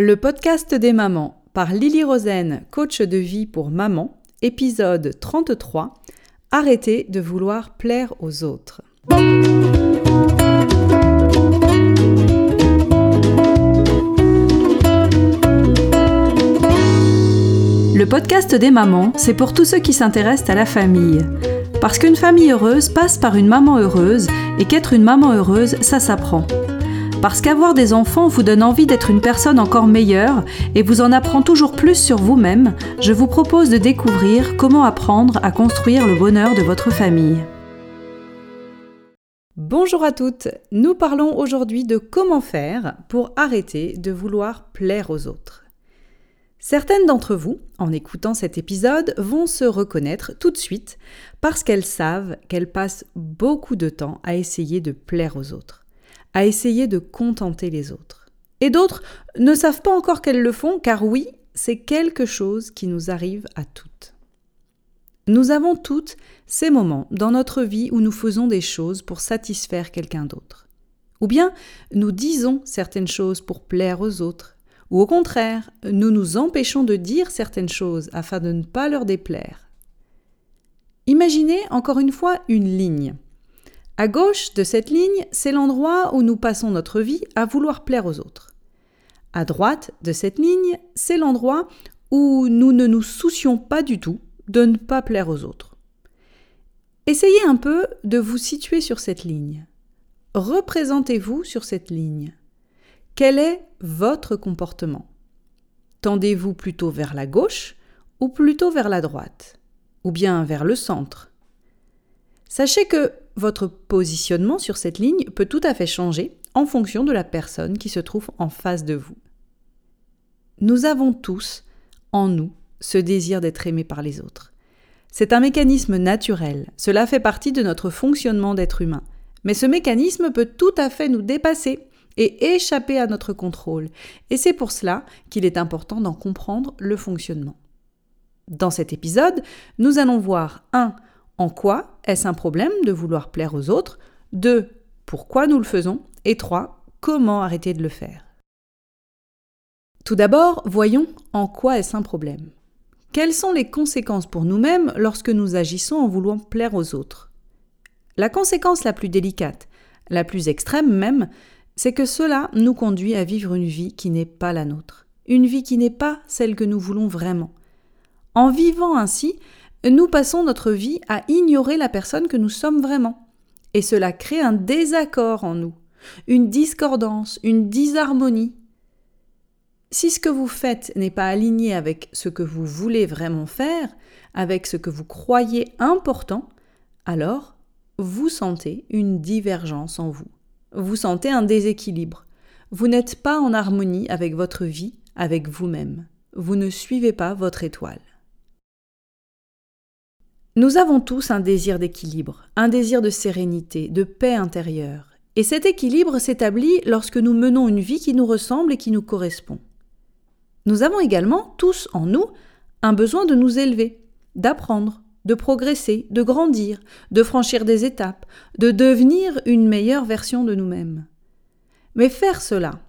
Le podcast des mamans par Lily Rosen, coach de vie pour maman, épisode 33. Arrêtez de vouloir plaire aux autres. Le podcast des mamans, c'est pour tous ceux qui s'intéressent à la famille. Parce qu'une famille heureuse passe par une maman heureuse et qu'être une maman heureuse, ça s'apprend. Parce qu'avoir des enfants vous donne envie d'être une personne encore meilleure et vous en apprend toujours plus sur vous-même, je vous propose de découvrir comment apprendre à construire le bonheur de votre famille. Bonjour à toutes, nous parlons aujourd'hui de comment faire pour arrêter de vouloir plaire aux autres. Certaines d'entre vous, en écoutant cet épisode, vont se reconnaître tout de suite parce qu'elles savent qu'elles passent beaucoup de temps à essayer de plaire aux autres, à essayer de contenter les autres. Et d'autres ne savent pas encore qu'elles le font car oui, c'est quelque chose qui nous arrive à toutes. Nous avons toutes ces moments dans notre vie où nous faisons des choses pour satisfaire quelqu'un d'autre. Ou bien nous disons certaines choses pour plaire aux autres, ou au contraire, nous nous empêchons de dire certaines choses afin de ne pas leur déplaire. Imaginez encore une fois une ligne. À gauche de cette ligne, c'est l'endroit où nous passons notre vie à vouloir plaire aux autres. À droite de cette ligne, c'est l'endroit où nous ne nous soucions pas du tout de ne pas plaire aux autres. Essayez un peu de vous situer sur cette ligne. Représentez-vous sur cette ligne. Quel est votre comportement? Tendez-vous plutôt vers la gauche ou plutôt vers la droite? Ou bien vers le centre? Sachez que votre positionnement sur cette ligne peut tout à fait changer en fonction de la personne qui se trouve en face de vous. Nous avons tous en nous ce désir d'être aimé par les autres. C'est un mécanisme naturel, cela fait partie de notre fonctionnement d'être humain. Mais ce mécanisme peut tout à fait nous dépasser et échapper à notre contrôle. Et c'est pour cela qu'il est important d'en comprendre le fonctionnement. Dans cet épisode, nous allons voir 1. En quoi est-ce un problème de vouloir plaire aux autres? 2. Pourquoi nous le faisons? Et 3. Comment arrêter de le faire? Tout d'abord, voyons en quoi est-ce un problème. Quelles sont les conséquences pour nous-mêmes lorsque nous agissons en voulant plaire aux autres? La conséquence la plus délicate, la plus extrême même, c'est que cela nous conduit à vivre une vie qui n'est pas la nôtre, une vie qui n'est pas celle que nous voulons vraiment. En vivant ainsi, nous passons notre vie à ignorer la personne que nous sommes vraiment. Et cela crée un désaccord en nous, une discordance, une disharmonie. Si ce que vous faites n'est pas aligné avec ce que vous voulez vraiment faire, avec ce que vous croyez important, alors vous sentez une divergence en vous vous sentez un déséquilibre. Vous n'êtes pas en harmonie avec votre vie, avec vous-même. Vous ne suivez pas votre étoile. Nous avons tous un désir d'équilibre, un désir de sérénité, de paix intérieure. Et cet équilibre s'établit lorsque nous menons une vie qui nous ressemble et qui nous correspond. Nous avons également tous en nous un besoin de nous élever, d'apprendre, de progresser, de grandir, de franchir des étapes, de devenir une meilleure version de nous-mêmes. Mais faire cela,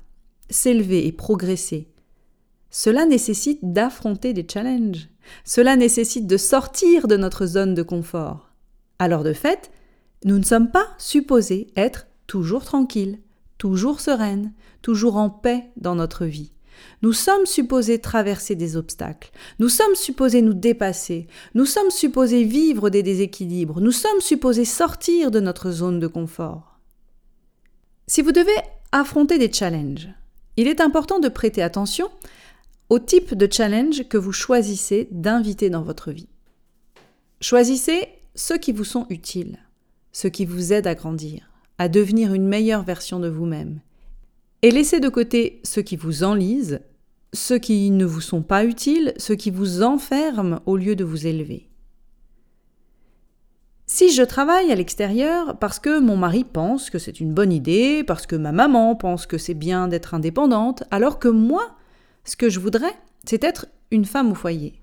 s'élever et progresser, cela nécessite d'affronter des challenges, cela nécessite de sortir de notre zone de confort. Alors de fait, nous ne sommes pas supposés être toujours tranquilles, toujours sereines, toujours en paix dans notre vie. Nous sommes supposés traverser des obstacles, nous sommes supposés nous dépasser, nous sommes supposés vivre des déséquilibres, nous sommes supposés sortir de notre zone de confort. Si vous devez affronter des challenges, il est important de prêter attention au type de challenge que vous choisissez d'inviter dans votre vie. Choisissez ceux qui vous sont utiles, ceux qui vous aident à grandir, à devenir une meilleure version de vous-même, et laissez de côté ceux qui vous enlisent, ceux qui ne vous sont pas utiles, ceux qui vous enferment au lieu de vous élever. Si je travaille à l'extérieur parce que mon mari pense que c'est une bonne idée, parce que ma maman pense que c'est bien d'être indépendante, alors que moi, ce que je voudrais, c'est être une femme au foyer.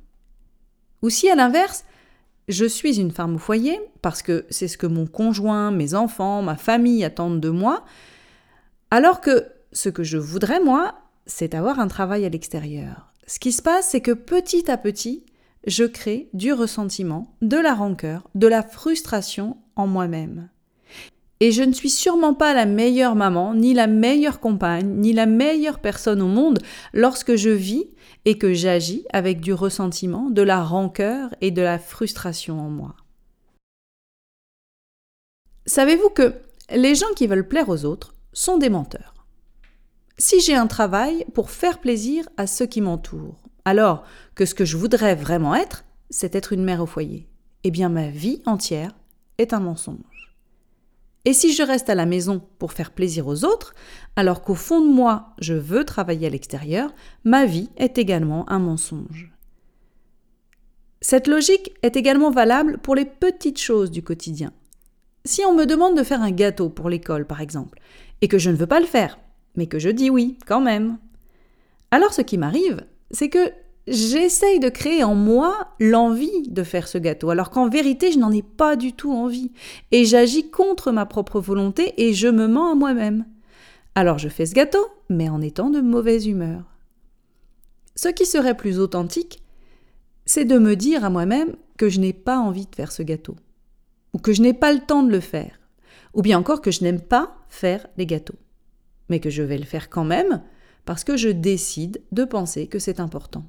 Ou si à l'inverse, je suis une femme au foyer parce que c'est ce que mon conjoint, mes enfants, ma famille attendent de moi, alors que ce que je voudrais, moi, c'est avoir un travail à l'extérieur. Ce qui se passe, c'est que petit à petit, je crée du ressentiment, de la rancœur, de la frustration en moi-même. Et je ne suis sûrement pas la meilleure maman, ni la meilleure compagne, ni la meilleure personne au monde lorsque je vis et que j'agis avec du ressentiment, de la rancœur et de la frustration en moi. Savez-vous que les gens qui veulent plaire aux autres sont des menteurs? Si j'ai un travail pour faire plaisir à ceux qui m'entourent, alors que ce que je voudrais vraiment être, c'est être une mère au foyer, eh bien ma vie entière est un mensonge. Et si je reste à la maison pour faire plaisir aux autres, alors qu'au fond de moi, je veux travailler à l'extérieur, ma vie est également un mensonge. Cette logique est également valable pour les petites choses du quotidien. Si on me demande de faire un gâteau pour l'école, par exemple, et que je ne veux pas le faire, mais que je dis oui, quand même, alors ce qui m'arrive, c'est que j'essaye de créer en moi l'envie de faire ce gâteau, alors qu'en vérité, je n'en ai pas du tout envie. Et j'agis contre ma propre volonté et je me mens à moi-même. Alors je fais ce gâteau, mais en étant de mauvaise humeur. Ce qui serait plus authentique, c'est de me dire à moi-même que je n'ai pas envie de faire ce gâteau, ou que je n'ai pas le temps de le faire, ou bien encore que je n'aime pas faire les gâteaux, mais que je vais le faire quand même parce que je décide de penser que c'est important.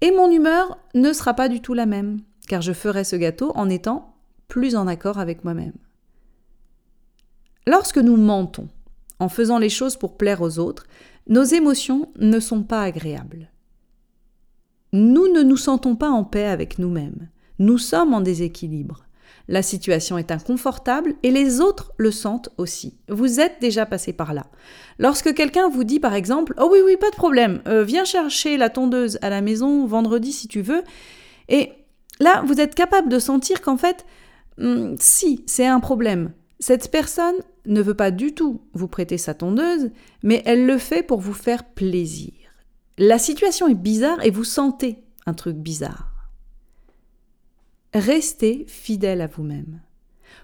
Et mon humeur ne sera pas du tout la même, car je ferai ce gâteau en étant plus en accord avec moi-même. Lorsque nous mentons, en faisant les choses pour plaire aux autres, nos émotions ne sont pas agréables. Nous ne nous sentons pas en paix avec nous-mêmes. Nous sommes en déséquilibre. La situation est inconfortable et les autres le sentent aussi. Vous êtes déjà passé par là. Lorsque quelqu'un vous dit par exemple Oh oui, oui, pas de problème, euh, viens chercher la tondeuse à la maison vendredi si tu veux, et là, vous êtes capable de sentir qu'en fait, hmm, si, c'est un problème. Cette personne ne veut pas du tout vous prêter sa tondeuse, mais elle le fait pour vous faire plaisir. La situation est bizarre et vous sentez un truc bizarre. Restez fidèle à vous-même.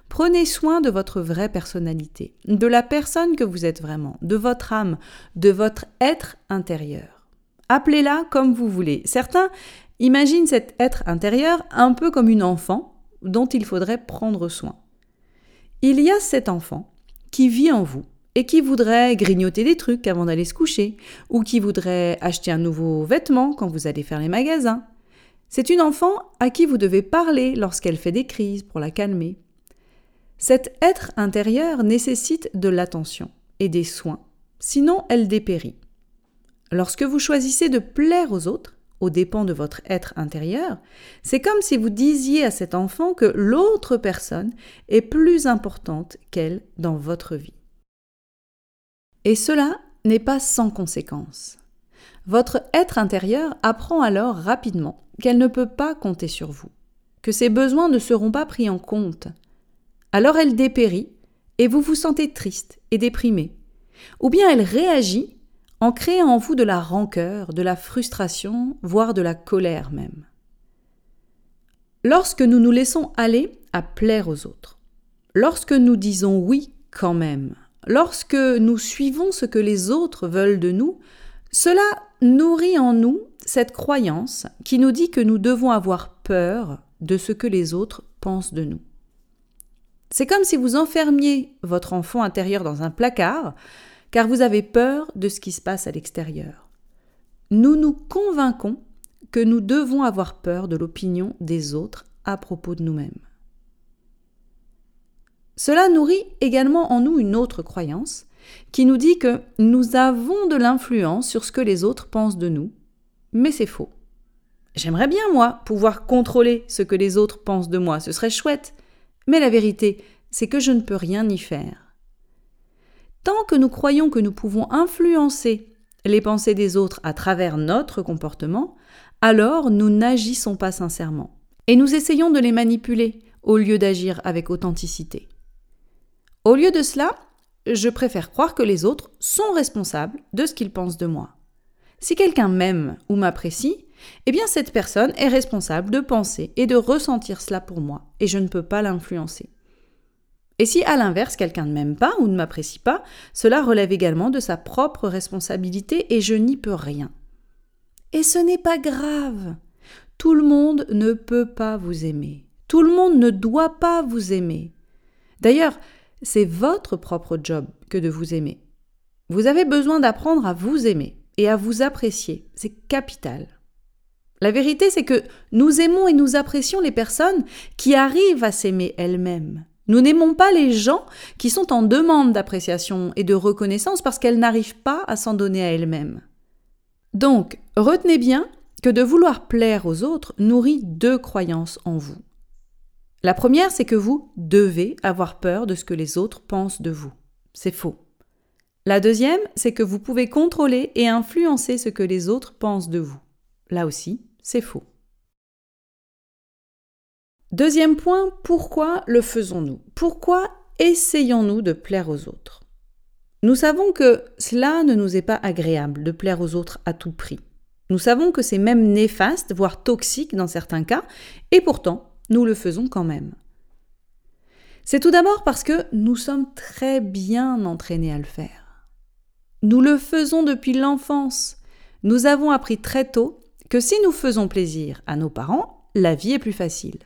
Prenez soin de votre vraie personnalité, de la personne que vous êtes vraiment, de votre âme, de votre être intérieur. Appelez-la comme vous voulez. Certains imaginent cet être intérieur un peu comme une enfant dont il faudrait prendre soin. Il y a cet enfant qui vit en vous et qui voudrait grignoter des trucs avant d'aller se coucher, ou qui voudrait acheter un nouveau vêtement quand vous allez faire les magasins, c'est une enfant à qui vous devez parler lorsqu'elle fait des crises pour la calmer. Cet être intérieur nécessite de l'attention et des soins, sinon elle dépérit. Lorsque vous choisissez de plaire aux autres, aux dépens de votre être intérieur, c'est comme si vous disiez à cet enfant que l'autre personne est plus importante qu'elle dans votre vie. Et cela n'est pas sans conséquence. Votre être intérieur apprend alors rapidement qu'elle ne peut pas compter sur vous, que ses besoins ne seront pas pris en compte. Alors elle dépérit et vous vous sentez triste et déprimé. Ou bien elle réagit en créant en vous de la rancœur, de la frustration, voire de la colère même. Lorsque nous nous laissons aller à plaire aux autres, lorsque nous disons oui quand même, lorsque nous suivons ce que les autres veulent de nous, cela nourrit en nous cette croyance qui nous dit que nous devons avoir peur de ce que les autres pensent de nous. C'est comme si vous enfermiez votre enfant intérieur dans un placard, car vous avez peur de ce qui se passe à l'extérieur. Nous nous convainquons que nous devons avoir peur de l'opinion des autres à propos de nous-mêmes. Cela nourrit également en nous une autre croyance, qui nous dit que nous avons de l'influence sur ce que les autres pensent de nous, mais c'est faux. J'aimerais bien, moi, pouvoir contrôler ce que les autres pensent de moi, ce serait chouette, mais la vérité, c'est que je ne peux rien y faire. Tant que nous croyons que nous pouvons influencer les pensées des autres à travers notre comportement, alors nous n'agissons pas sincèrement, et nous essayons de les manipuler au lieu d'agir avec authenticité. Au lieu de cela, je préfère croire que les autres sont responsables de ce qu'ils pensent de moi. Si quelqu'un m'aime ou m'apprécie, eh bien cette personne est responsable de penser et de ressentir cela pour moi, et je ne peux pas l'influencer. Et si à l'inverse quelqu'un ne m'aime pas ou ne m'apprécie pas, cela relève également de sa propre responsabilité et je n'y peux rien. Et ce n'est pas grave. Tout le monde ne peut pas vous aimer. Tout le monde ne doit pas vous aimer. D'ailleurs, c'est votre propre job que de vous aimer. Vous avez besoin d'apprendre à vous aimer et à vous apprécier. C'est capital. La vérité, c'est que nous aimons et nous apprécions les personnes qui arrivent à s'aimer elles-mêmes. Nous n'aimons pas les gens qui sont en demande d'appréciation et de reconnaissance parce qu'elles n'arrivent pas à s'en donner à elles-mêmes. Donc, retenez bien que de vouloir plaire aux autres nourrit deux croyances en vous. La première, c'est que vous devez avoir peur de ce que les autres pensent de vous. C'est faux. La deuxième, c'est que vous pouvez contrôler et influencer ce que les autres pensent de vous. Là aussi, c'est faux. Deuxième point, pourquoi le faisons-nous? Pourquoi essayons-nous de plaire aux autres? Nous savons que cela ne nous est pas agréable de plaire aux autres à tout prix. Nous savons que c'est même néfaste, voire toxique dans certains cas, et pourtant, nous le faisons quand même. C'est tout d'abord parce que nous sommes très bien entraînés à le faire. Nous le faisons depuis l'enfance. Nous avons appris très tôt que si nous faisons plaisir à nos parents, la vie est plus facile.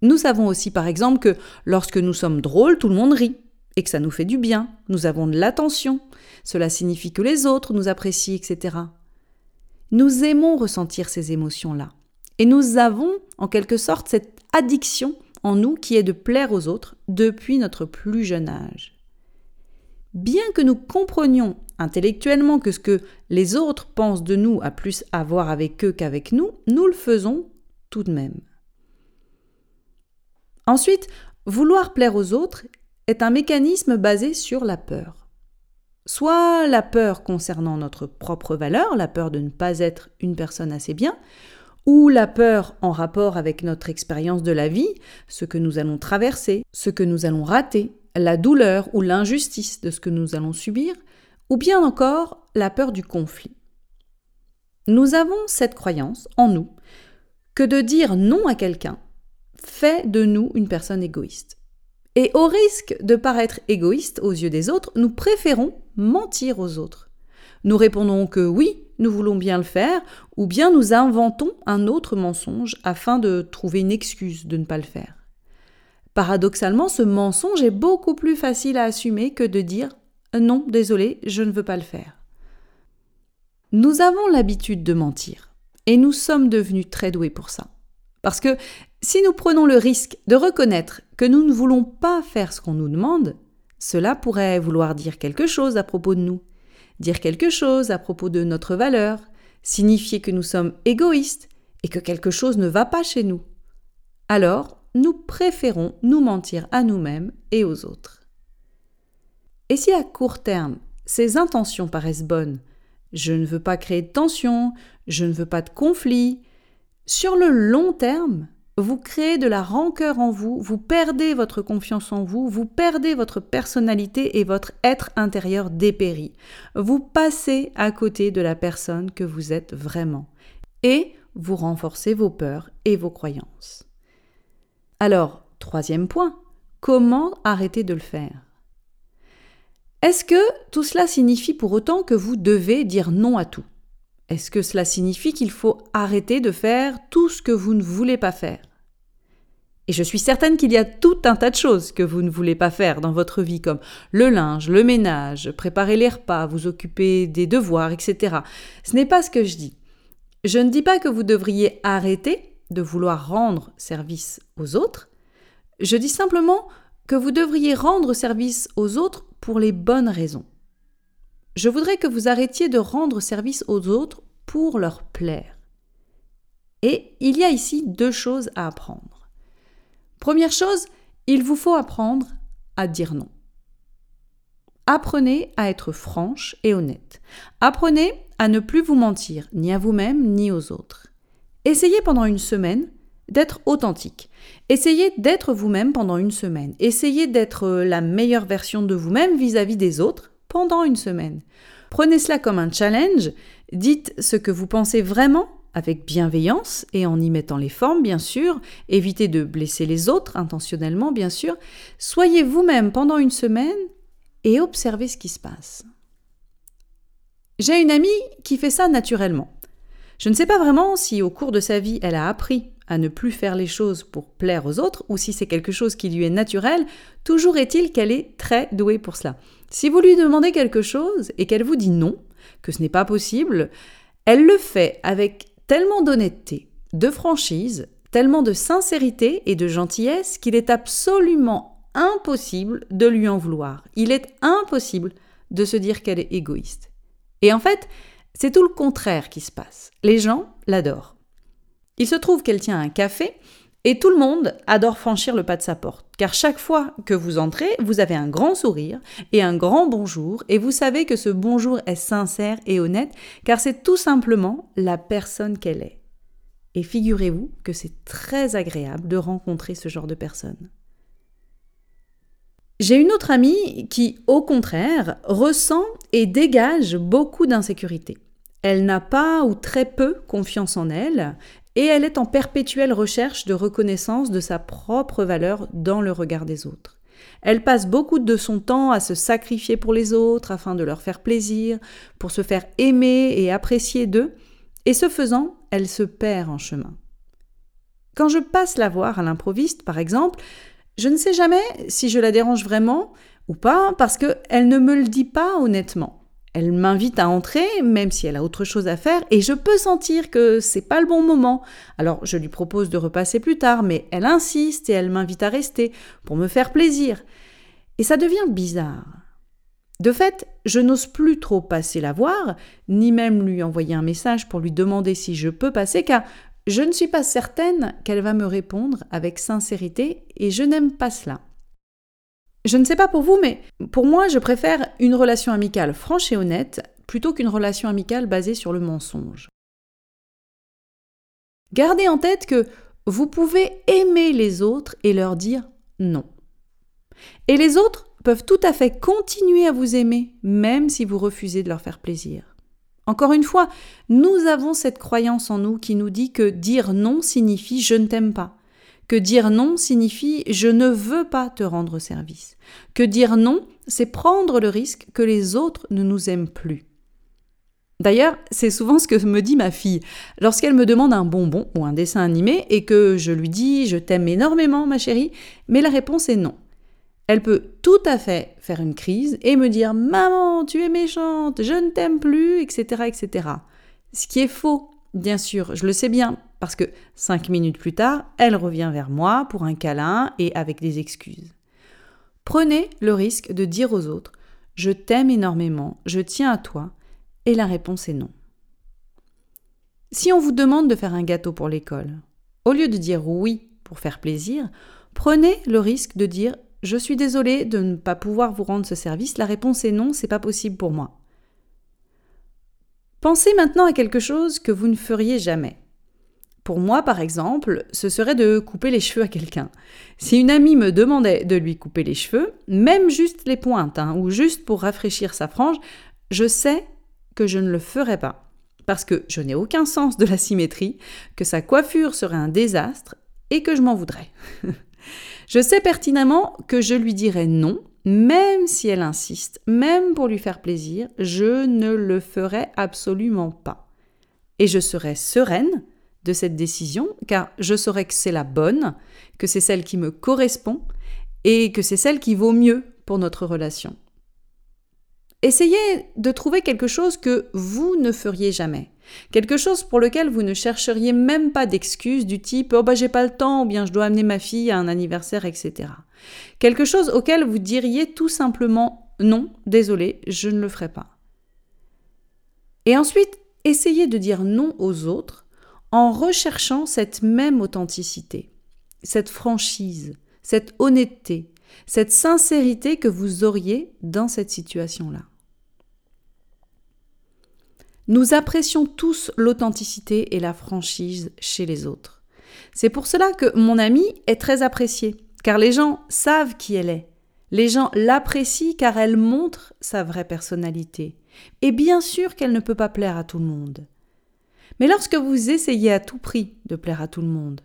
Nous savons aussi par exemple que lorsque nous sommes drôles, tout le monde rit et que ça nous fait du bien. Nous avons de l'attention. Cela signifie que les autres nous apprécient, etc. Nous aimons ressentir ces émotions-là. Et nous avons, en quelque sorte, cette addiction en nous qui est de plaire aux autres depuis notre plus jeune âge. Bien que nous comprenions intellectuellement que ce que les autres pensent de nous a plus à voir avec eux qu'avec nous, nous le faisons tout de même. Ensuite, vouloir plaire aux autres est un mécanisme basé sur la peur. Soit la peur concernant notre propre valeur, la peur de ne pas être une personne assez bien, ou la peur en rapport avec notre expérience de la vie, ce que nous allons traverser, ce que nous allons rater, la douleur ou l'injustice de ce que nous allons subir, ou bien encore la peur du conflit. Nous avons cette croyance en nous que de dire non à quelqu'un fait de nous une personne égoïste. Et au risque de paraître égoïste aux yeux des autres, nous préférons mentir aux autres. Nous répondons que oui, nous voulons bien le faire, ou bien nous inventons un autre mensonge afin de trouver une excuse de ne pas le faire. Paradoxalement, ce mensonge est beaucoup plus facile à assumer que de dire non, désolé, je ne veux pas le faire. Nous avons l'habitude de mentir, et nous sommes devenus très doués pour ça. Parce que si nous prenons le risque de reconnaître que nous ne voulons pas faire ce qu'on nous demande, cela pourrait vouloir dire quelque chose à propos de nous dire quelque chose à propos de notre valeur, signifier que nous sommes égoïstes et que quelque chose ne va pas chez nous. Alors, nous préférons nous mentir à nous-mêmes et aux autres. Et si à court terme, ces intentions paraissent bonnes, je ne veux pas créer de tension, je ne veux pas de conflit, sur le long terme, vous créez de la rancœur en vous, vous perdez votre confiance en vous, vous perdez votre personnalité et votre être intérieur dépérit. Vous passez à côté de la personne que vous êtes vraiment. Et vous renforcez vos peurs et vos croyances. Alors, troisième point, comment arrêter de le faire? Est-ce que tout cela signifie pour autant que vous devez dire non à tout? Est-ce que cela signifie qu'il faut arrêter de faire tout ce que vous ne voulez pas faire? Et je suis certaine qu'il y a tout un tas de choses que vous ne voulez pas faire dans votre vie, comme le linge, le ménage, préparer les repas, vous occuper des devoirs, etc. Ce n'est pas ce que je dis. Je ne dis pas que vous devriez arrêter de vouloir rendre service aux autres. Je dis simplement que vous devriez rendre service aux autres pour les bonnes raisons. Je voudrais que vous arrêtiez de rendre service aux autres pour leur plaire. Et il y a ici deux choses à apprendre. Première chose, il vous faut apprendre à dire non. Apprenez à être franche et honnête. Apprenez à ne plus vous mentir, ni à vous-même, ni aux autres. Essayez pendant une semaine d'être authentique. Essayez d'être vous-même pendant une semaine. Essayez d'être la meilleure version de vous-même vis-à-vis des autres pendant une semaine. Prenez cela comme un challenge, dites ce que vous pensez vraiment avec bienveillance et en y mettant les formes, bien sûr, évitez de blesser les autres intentionnellement, bien sûr, soyez vous-même pendant une semaine et observez ce qui se passe. J'ai une amie qui fait ça naturellement. Je ne sais pas vraiment si au cours de sa vie elle a appris à ne plus faire les choses pour plaire aux autres ou si c'est quelque chose qui lui est naturel, toujours est-il qu'elle est très douée pour cela. Si vous lui demandez quelque chose et qu'elle vous dit non, que ce n'est pas possible, elle le fait avec tellement d'honnêteté, de franchise, tellement de sincérité et de gentillesse qu'il est absolument impossible de lui en vouloir. Il est impossible de se dire qu'elle est égoïste. Et en fait, c'est tout le contraire qui se passe. Les gens l'adorent. Il se trouve qu'elle tient un café et tout le monde adore franchir le pas de sa porte, car chaque fois que vous entrez, vous avez un grand sourire et un grand bonjour, et vous savez que ce bonjour est sincère et honnête, car c'est tout simplement la personne qu'elle est. Et figurez-vous que c'est très agréable de rencontrer ce genre de personne. J'ai une autre amie qui, au contraire, ressent et dégage beaucoup d'insécurité. Elle n'a pas ou très peu confiance en elle, et elle est en perpétuelle recherche de reconnaissance de sa propre valeur dans le regard des autres. Elle passe beaucoup de son temps à se sacrifier pour les autres afin de leur faire plaisir, pour se faire aimer et apprécier d'eux, et ce faisant, elle se perd en chemin. Quand je passe la voir à l'improviste, par exemple, je ne sais jamais si je la dérange vraiment ou pas parce qu'elle ne me le dit pas honnêtement. Elle m'invite à entrer, même si elle a autre chose à faire, et je peux sentir que c'est pas le bon moment. Alors je lui propose de repasser plus tard, mais elle insiste et elle m'invite à rester pour me faire plaisir. Et ça devient bizarre. De fait, je n'ose plus trop passer la voir, ni même lui envoyer un message pour lui demander si je peux passer, car je ne suis pas certaine qu'elle va me répondre avec sincérité, et je n'aime pas cela. Je ne sais pas pour vous, mais pour moi, je préfère une relation amicale franche et honnête plutôt qu'une relation amicale basée sur le mensonge. Gardez en tête que vous pouvez aimer les autres et leur dire non. Et les autres peuvent tout à fait continuer à vous aimer, même si vous refusez de leur faire plaisir. Encore une fois, nous avons cette croyance en nous qui nous dit que dire non signifie je ne t'aime pas, que dire non signifie je ne veux pas te rendre service. Que dire non, c'est prendre le risque que les autres ne nous aiment plus. D'ailleurs, c'est souvent ce que me dit ma fille. Lorsqu'elle me demande un bonbon ou un dessin animé et que je lui dis je t'aime énormément ma chérie, mais la réponse est non. Elle peut tout à fait faire une crise et me dire Maman, tu es méchante, je ne t'aime plus, etc., etc. Ce qui est faux, bien sûr, je le sais bien, parce que cinq minutes plus tard, elle revient vers moi pour un câlin et avec des excuses. Prenez le risque de dire aux autres Je t'aime énormément, je tiens à toi, et la réponse est non. Si on vous demande de faire un gâteau pour l'école, au lieu de dire oui pour faire plaisir, prenez le risque de dire Je suis désolé de ne pas pouvoir vous rendre ce service, la réponse est non, c'est pas possible pour moi. Pensez maintenant à quelque chose que vous ne feriez jamais. Pour moi, par exemple, ce serait de couper les cheveux à quelqu'un. Si une amie me demandait de lui couper les cheveux, même juste les pointes, hein, ou juste pour rafraîchir sa frange, je sais que je ne le ferais pas. Parce que je n'ai aucun sens de la symétrie, que sa coiffure serait un désastre et que je m'en voudrais. je sais pertinemment que je lui dirais non, même si elle insiste, même pour lui faire plaisir, je ne le ferai absolument pas. Et je serai sereine de cette décision, car je saurais que c'est la bonne, que c'est celle qui me correspond, et que c'est celle qui vaut mieux pour notre relation. Essayez de trouver quelque chose que vous ne feriez jamais. Quelque chose pour lequel vous ne chercheriez même pas d'excuses du type Oh bah j'ai pas le temps ou bien je dois amener ma fille à un anniversaire, etc. Quelque chose auquel vous diriez tout simplement Non, désolé, je ne le ferai pas. Et ensuite, essayez de dire non aux autres en recherchant cette même authenticité, cette franchise, cette honnêteté, cette sincérité que vous auriez dans cette situation-là. Nous apprécions tous l'authenticité et la franchise chez les autres. C'est pour cela que mon amie est très appréciée, car les gens savent qui elle est. Les gens l'apprécient car elle montre sa vraie personnalité. Et bien sûr qu'elle ne peut pas plaire à tout le monde. Mais lorsque vous essayez à tout prix de plaire à tout le monde,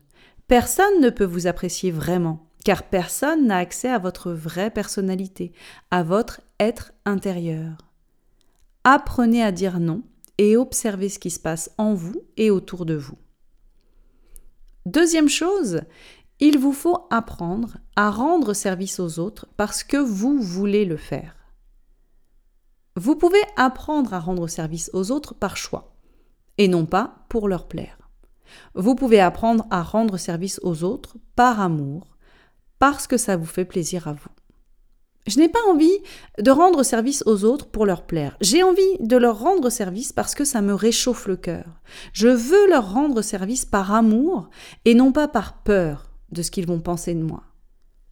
personne ne peut vous apprécier vraiment, car personne n'a accès à votre vraie personnalité, à votre être intérieur. Apprenez à dire non et observez ce qui se passe en vous et autour de vous. Deuxième chose, il vous faut apprendre à rendre service aux autres parce que vous voulez le faire. Vous pouvez apprendre à rendre service aux autres par choix et non pas pour leur plaire. Vous pouvez apprendre à rendre service aux autres par amour, parce que ça vous fait plaisir à vous. Je n'ai pas envie de rendre service aux autres pour leur plaire. J'ai envie de leur rendre service parce que ça me réchauffe le cœur. Je veux leur rendre service par amour et non pas par peur de ce qu'ils vont penser de moi.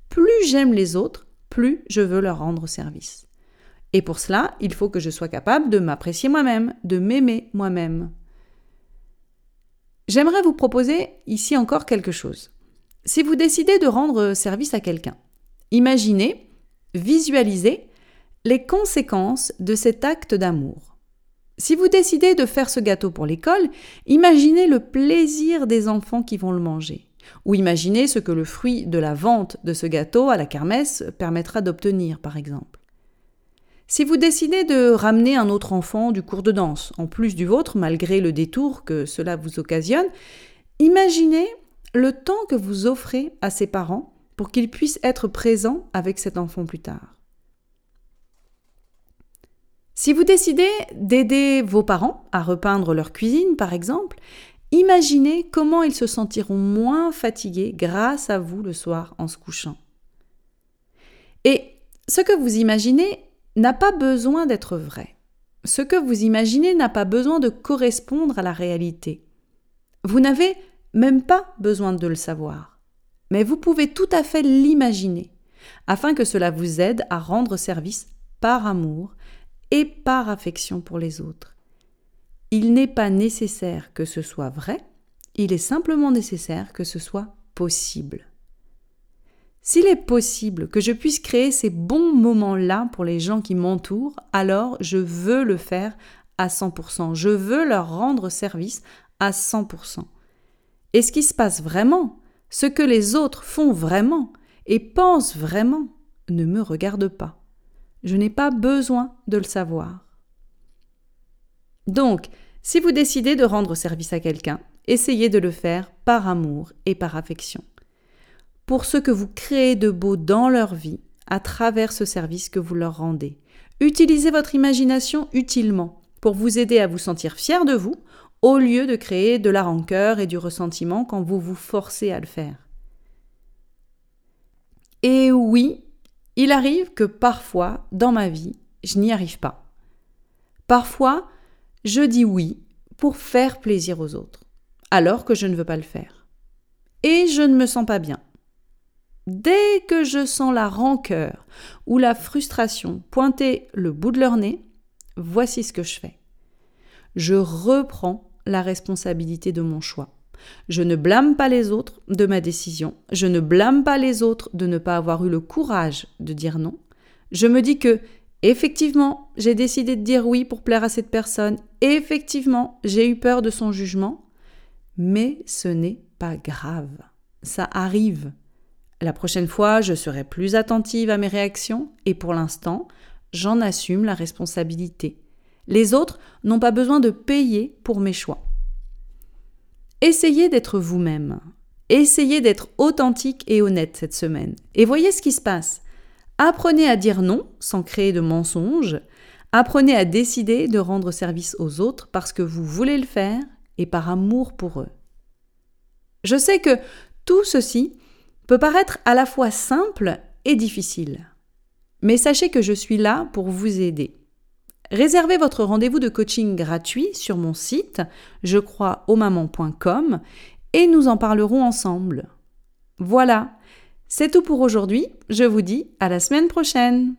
Plus j'aime les autres, plus je veux leur rendre service. Et pour cela, il faut que je sois capable de m'apprécier moi-même, de m'aimer moi-même. J'aimerais vous proposer ici encore quelque chose. Si vous décidez de rendre service à quelqu'un, imaginez, visualisez les conséquences de cet acte d'amour. Si vous décidez de faire ce gâteau pour l'école, imaginez le plaisir des enfants qui vont le manger. Ou imaginez ce que le fruit de la vente de ce gâteau à la kermesse permettra d'obtenir, par exemple. Si vous décidez de ramener un autre enfant du cours de danse, en plus du vôtre, malgré le détour que cela vous occasionne, imaginez le temps que vous offrez à ses parents pour qu'ils puissent être présents avec cet enfant plus tard. Si vous décidez d'aider vos parents à repeindre leur cuisine, par exemple, imaginez comment ils se sentiront moins fatigués grâce à vous le soir en se couchant. Et ce que vous imaginez n'a pas besoin d'être vrai. Ce que vous imaginez n'a pas besoin de correspondre à la réalité. Vous n'avez même pas besoin de le savoir. Mais vous pouvez tout à fait l'imaginer, afin que cela vous aide à rendre service par amour et par affection pour les autres. Il n'est pas nécessaire que ce soit vrai, il est simplement nécessaire que ce soit possible. S'il est possible que je puisse créer ces bons moments-là pour les gens qui m'entourent, alors je veux le faire à 100%. Je veux leur rendre service à 100%. Et ce qui se passe vraiment, ce que les autres font vraiment et pensent vraiment, ne me regarde pas. Je n'ai pas besoin de le savoir. Donc, si vous décidez de rendre service à quelqu'un, essayez de le faire par amour et par affection pour ce que vous créez de beau dans leur vie à travers ce service que vous leur rendez. Utilisez votre imagination utilement pour vous aider à vous sentir fier de vous au lieu de créer de la rancœur et du ressentiment quand vous vous forcez à le faire. Et oui, il arrive que parfois, dans ma vie, je n'y arrive pas. Parfois, je dis oui pour faire plaisir aux autres, alors que je ne veux pas le faire. Et je ne me sens pas bien. Dès que je sens la rancœur ou la frustration pointer le bout de leur nez, voici ce que je fais. Je reprends la responsabilité de mon choix. Je ne blâme pas les autres de ma décision. Je ne blâme pas les autres de ne pas avoir eu le courage de dire non. Je me dis que, effectivement, j'ai décidé de dire oui pour plaire à cette personne. Effectivement, j'ai eu peur de son jugement. Mais ce n'est pas grave. Ça arrive. La prochaine fois, je serai plus attentive à mes réactions et pour l'instant, j'en assume la responsabilité. Les autres n'ont pas besoin de payer pour mes choix. Essayez d'être vous-même. Essayez d'être authentique et honnête cette semaine. Et voyez ce qui se passe. Apprenez à dire non sans créer de mensonges. Apprenez à décider de rendre service aux autres parce que vous voulez le faire et par amour pour eux. Je sais que tout ceci peut paraître à la fois simple et difficile. Mais sachez que je suis là pour vous aider. Réservez votre rendez-vous de coaching gratuit sur mon site je crois et nous en parlerons ensemble. Voilà, c'est tout pour aujourd'hui. Je vous dis à la semaine prochaine.